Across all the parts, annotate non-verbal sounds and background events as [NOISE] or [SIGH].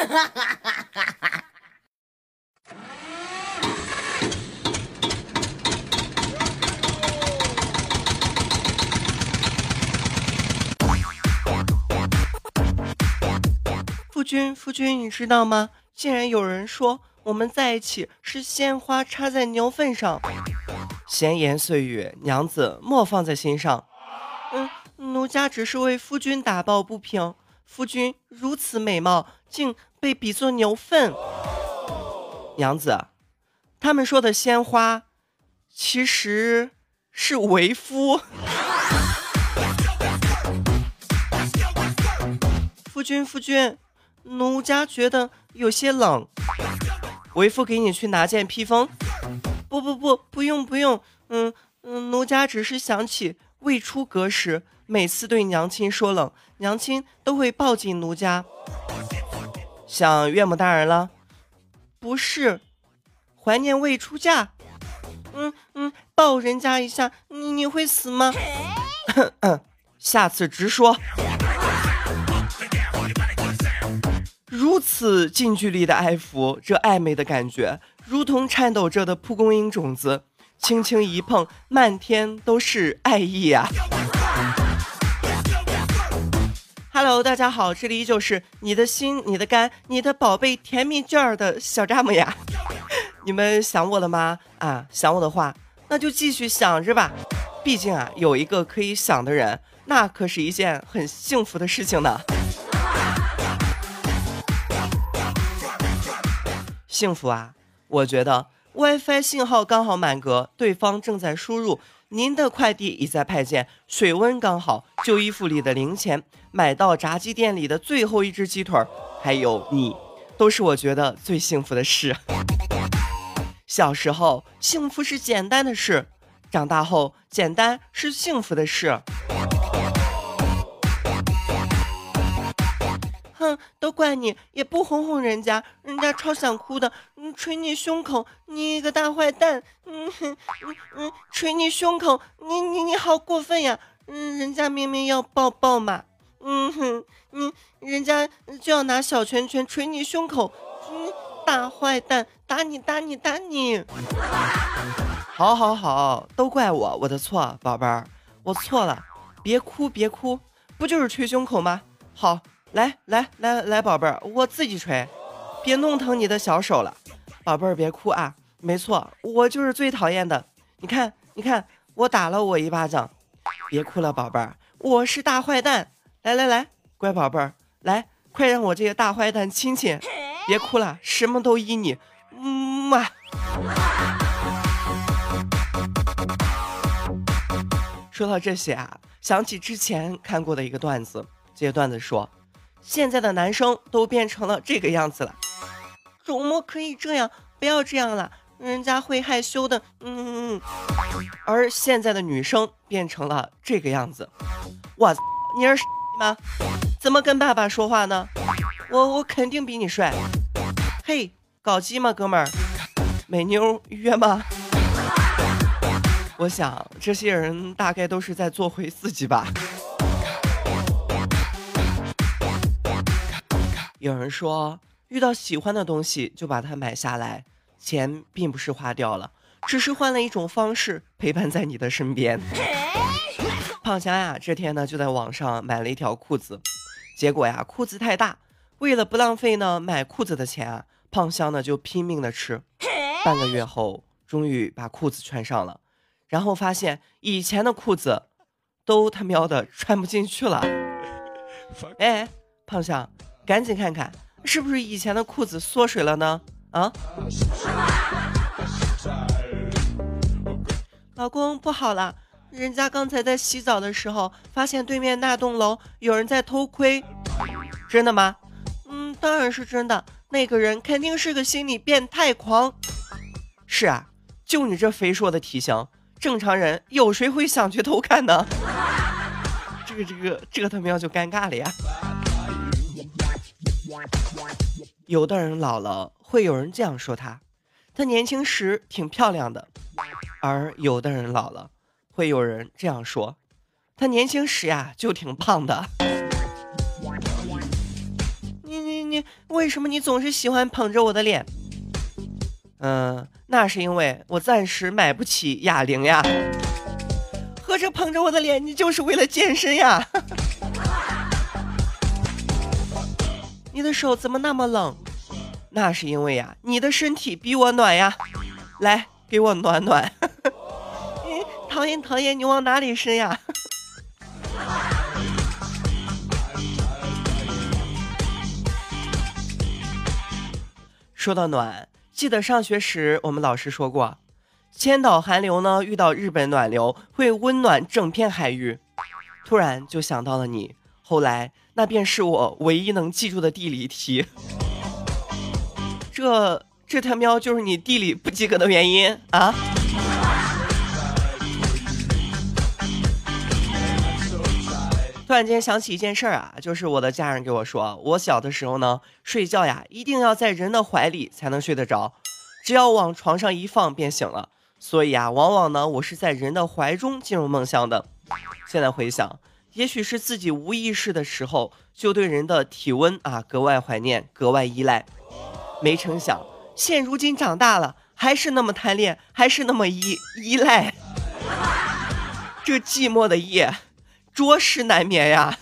哈哈哈哈哈夫君，夫君，你知道吗？竟然有人说我们在一起是鲜花插在牛粪上。闲言碎语，娘子莫放在心上。嗯，奴家只是为夫君打抱不平。夫君如此美貌，竟被比作牛粪。娘子，他们说的鲜花，其实是为夫。夫君，夫君。奴家觉得有些冷，为夫给你去拿件披风。不不不，不用不用。嗯嗯，奴家只是想起未出阁时，每次对娘亲说冷，娘亲都会抱紧奴家。想岳母大人了？不是，怀念未出嫁。嗯嗯，抱人家一下，你你会死吗？下次直说。如此近距离的爱抚，这暧昧的感觉，如同颤抖着的蒲公英种子，轻轻一碰，漫天都是爱意呀！Hello，大家好，这里依旧是你的心、你的肝、你的宝贝甜蜜卷儿的小扎木呀！[LAUGHS] 你们想我了吗？啊，想我的话，那就继续想着吧。毕竟啊，有一个可以想的人，那可是一件很幸福的事情呢。幸福啊！我觉得 WiFi 信号刚好满格，对方正在输入，您的快递已在派件，水温刚好，旧衣服里的零钱，买到炸鸡店里的最后一只鸡腿，还有你，都是我觉得最幸福的事。小时候，幸福是简单的事；长大后，简单是幸福的事。都怪你，也不哄哄人家，人家超想哭的。嗯，捶你胸口，你一个大坏蛋。嗯哼，[LAUGHS] 嗯嗯，捶你胸口，你你你好过分呀。嗯，人家明明要抱抱嘛。嗯哼，你人家就要拿小拳拳捶你胸口。嗯，大坏蛋，打你打你打你。好好好，都怪我，我的错，宝贝儿，我错了，别哭别哭，不就是捶胸口吗？好。来来来来，宝贝儿，我自己捶，别弄疼你的小手了。宝贝儿，别哭啊！没错，我就是最讨厌的。你看，你看，我打了我一巴掌。别哭了，宝贝儿，我是大坏蛋。来来来，乖宝贝儿，来，快让我这个大坏蛋亲亲。别哭了，什么都依你。嗯嘛。说到这些啊，想起之前看过的一个段子，这些段子说。现在的男生都变成了这个样子了，怎么可以这样？不要这样了，人家会害羞的。嗯，而现在的女生变成了这个样子，我你是 [LAUGHS] 吗？怎么跟爸爸说话呢？我我肯定比你帅。嘿，搞基吗，哥们儿？美妞约吗？我想这些人大概都是在做回自己吧。有人说，遇到喜欢的东西就把它买下来，钱并不是花掉了，只是换了一种方式陪伴在你的身边。胖香呀，这天呢就在网上买了一条裤子，结果呀裤子太大，为了不浪费呢买裤子的钱啊，胖香呢就拼命的吃。半个月后，终于把裤子穿上了，然后发现以前的裤子都他喵的穿不进去了。[LAUGHS] 哎，胖香。赶紧看看，是不是以前的裤子缩水了呢？啊！老公不好了，人家刚才在洗澡的时候，发现对面那栋楼有人在偷窥。真的吗？嗯，当然是真的。那个人肯定是个心理变态狂。是啊，就你这肥硕的体型，正常人有谁会想去偷看呢？这个这个这个他喵就尴尬了呀！有的人老了，会有人这样说他，他年轻时挺漂亮的；而有的人老了，会有人这样说，他年轻时呀就挺胖的。你你你为什么你总是喜欢捧着我的脸？嗯，那是因为我暂时买不起哑铃呀。合着捧着我的脸，你就是为了健身呀？你的手怎么那么冷？那是因为呀，你的身体比我暖呀。来，给我暖暖。[LAUGHS] 唐嫣，唐嫣，你往哪里伸呀？说到暖，记得上学时我们老师说过，千岛寒流呢遇到日本暖流会温暖整片海域。突然就想到了你，后来那便是我唯一能记住的地理题。这这他喵就是你地理不及格的原因啊！突然间想起一件事儿啊，就是我的家人给我说，我小的时候呢，睡觉呀一定要在人的怀里才能睡得着，只要往床上一放便醒了。所以啊，往往呢我是在人的怀中进入梦乡的。现在回想，也许是自己无意识的时候就对人的体温啊格外怀念，格外依赖。没成想，现如今长大了，还是那么贪恋，还是那么依依赖。[LAUGHS] 这寂寞的夜。着实难眠呀。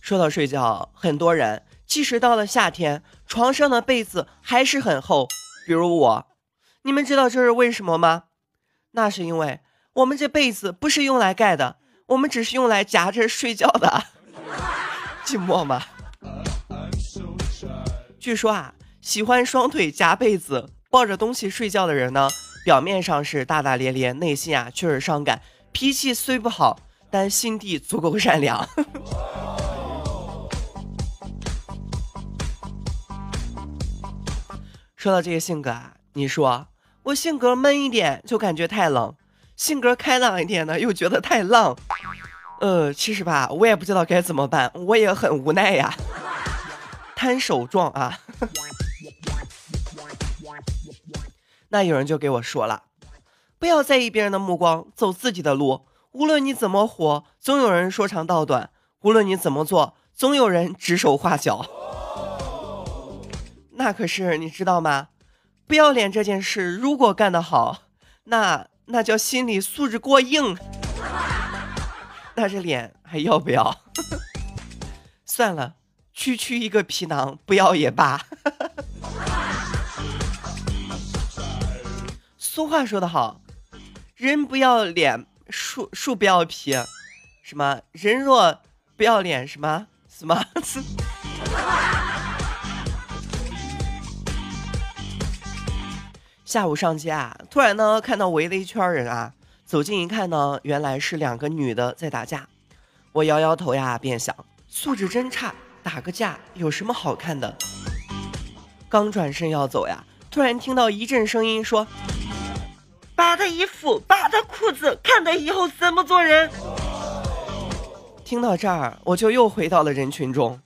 说到睡觉，很多人即使到了夏天，床上的被子还是很厚。比如我，你们知道这是为什么吗？那是因为我们这被子不是用来盖的，我们只是用来夹着睡觉的。[LAUGHS] 寂寞吗？据说啊，喜欢双腿夹被子、抱着东西睡觉的人呢。表面上是大大咧咧，内心啊却是伤感。脾气虽不好，但心地足够善良。[LAUGHS] 说到这个性格啊，你说我性格闷一点就感觉太冷，性格开朗一点呢又觉得太浪。呃，其实吧，我也不知道该怎么办，我也很无奈呀。[LAUGHS] 摊手状啊。[LAUGHS] 那有人就给我说了，不要在意别人的目光，走自己的路。无论你怎么活，总有人说长道短；无论你怎么做，总有人指手画脚。[LAUGHS] 那可是你知道吗？不要脸这件事，如果干得好，那那叫心理素质过硬。[LAUGHS] 那这脸还要不要？[LAUGHS] 算了，区区一个皮囊，不要也罢。[LAUGHS] 俗话说得好，人不要脸，树树不要皮，什么人若不要脸，什么什么。下午上街啊，突然呢看到围了一圈人啊，走近一看呢，原来是两个女的在打架。我摇摇头呀，便想素质真差，打个架有什么好看的？刚转身要走呀，突然听到一阵声音说。扒他衣服，扒他裤子，看他以后怎么做人。听到这儿，我就又回到了人群中。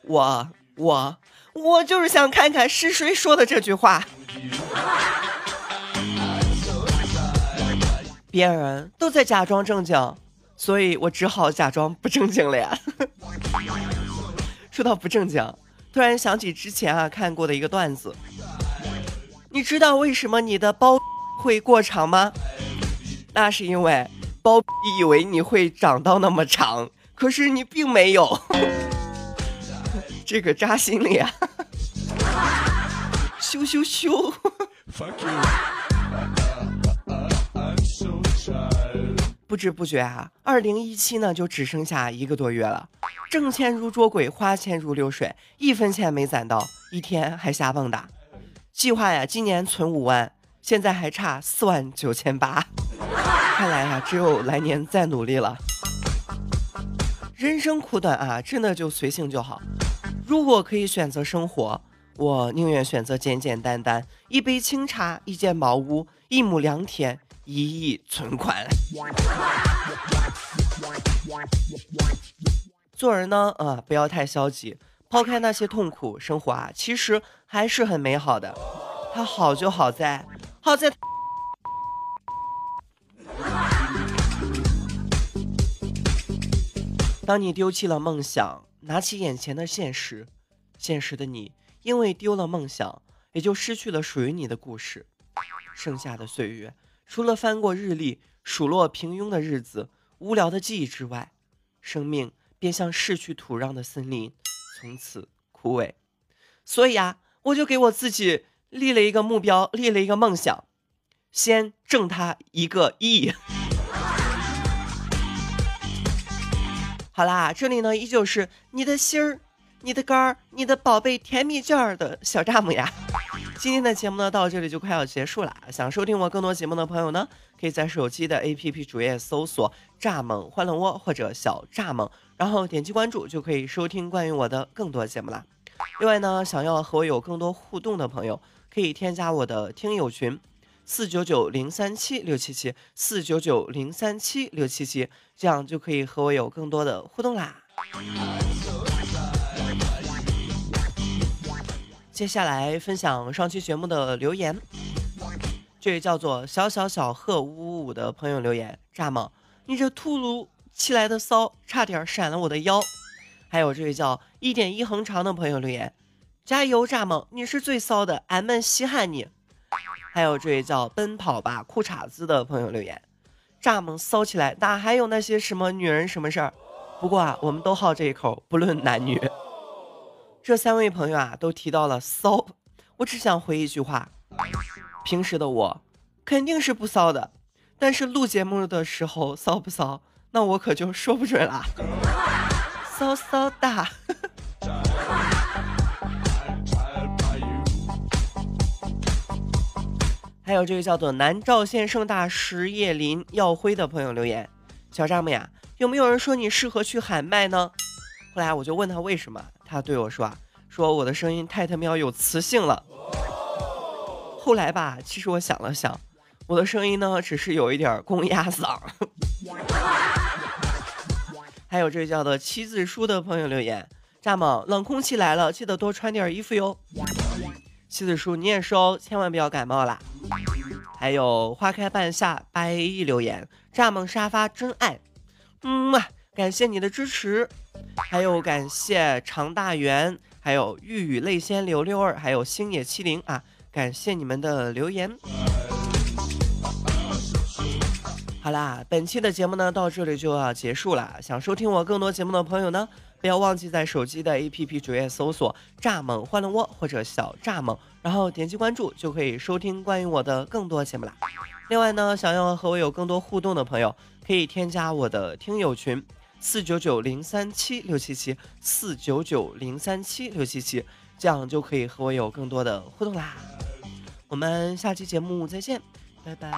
我我我就是想看看是谁说的这句话。别人都在假装正经，所以我只好假装不正经了呀。[LAUGHS] 说到不正经，突然想起之前啊看过的一个段子。你知道为什么你的包？[LAUGHS] 会过长吗？那是因为包 [LAUGHS] 以为你会长到那么长，可是你并没有。这个扎心了呀！羞羞羞！不知不觉啊，二零一七呢就只剩下一个多月了。挣钱如捉鬼，花钱如流水，一分钱没攒到，一天还瞎蹦跶。计划呀，今年存五万。现在还差四万九千八，看来啊，只有来年再努力了。人生苦短啊，真的就随性就好。如果可以选择生活，我宁愿选择简简单单：一杯清茶，一间茅屋，一亩良田，一亿存款。做人呢，啊，不要太消极，抛开那些痛苦，生活啊，其实还是很美好的。它好就好在。好在，当你丢弃了梦想，拿起眼前的现实，现实的你因为丢了梦想，也就失去了属于你的故事。剩下的岁月，除了翻过日历，数落平庸的日子、无聊的记忆之外，生命便像逝去土壤的森林，从此枯萎。所以啊，我就给我自己立了一个目标，立了一个梦想，先挣他一个亿。[LAUGHS] 好啦，这里呢依旧是你的心儿、你的肝儿、你的宝贝甜蜜卷儿的小蚱蜢呀。今天的节目呢到这里就快要结束了，想收听我更多节目的朋友呢，可以在手机的 APP 主页搜索“蚱蜢欢乐窝”或者“小蚱蜢”，然后点击关注就可以收听关于我的更多节目啦。另外呢，想要和我有更多互动的朋友，可以添加我的听友群。四九九零三七六七七，四九九零三七六七七，这样就可以和我有更多的互动啦。接下来分享上期节目的留言，这位叫做小小小鹤五五五的朋友留言：蚱蜢，你这突如其来的骚，差点闪了我的腰。还有这位叫一点一横长的朋友留言：加油，蚱蜢，你是最骚的，俺们稀罕你。还有这位叫奔跑吧裤衩子的朋友留言，蚱蜢骚起来，哪还有那些什么女人什么事儿？不过啊，我们都好这一口，不论男女。这三位朋友啊，都提到了骚，我只想回一句话：平时的我肯定是不骚的，但是录节目的时候骚不骚，那我可就说不准了。骚骚哒。[LAUGHS] 还有这个叫做南赵县盛大实业林耀辉的朋友留言：小丈母呀，有没有人说你适合去喊麦呢？后来我就问他为什么，他对我说啊，说我的声音太他喵有磁性了。后来吧，其实我想了想，我的声音呢，只是有一点公鸭嗓。[LAUGHS] 还有这叫做七字书的朋友留言：蚱蜢，冷空气来了，记得多穿点衣服哟。七子叔，你也是哦，千万不要感冒啦。还有花开半夏八 A E 留言，蚱蜢沙发真爱，嗯啊，感谢你的支持。还有感谢常大元，还有玉宇泪仙柳六二，还有星野七零啊，感谢你们的留言。好啦，本期的节目呢到这里就要结束了。想收听我更多节目的朋友呢？不要忘记在手机的 APP 主页搜索“蚱蜢欢乐窝”或者“小蚱蜢”，然后点击关注就可以收听关于我的更多节目啦。另外呢，想要和我有更多互动的朋友，可以添加我的听友群：四九九零三七六七七四九九零三七六七七，这样就可以和我有更多的互动啦。我们下期节目再见，拜拜。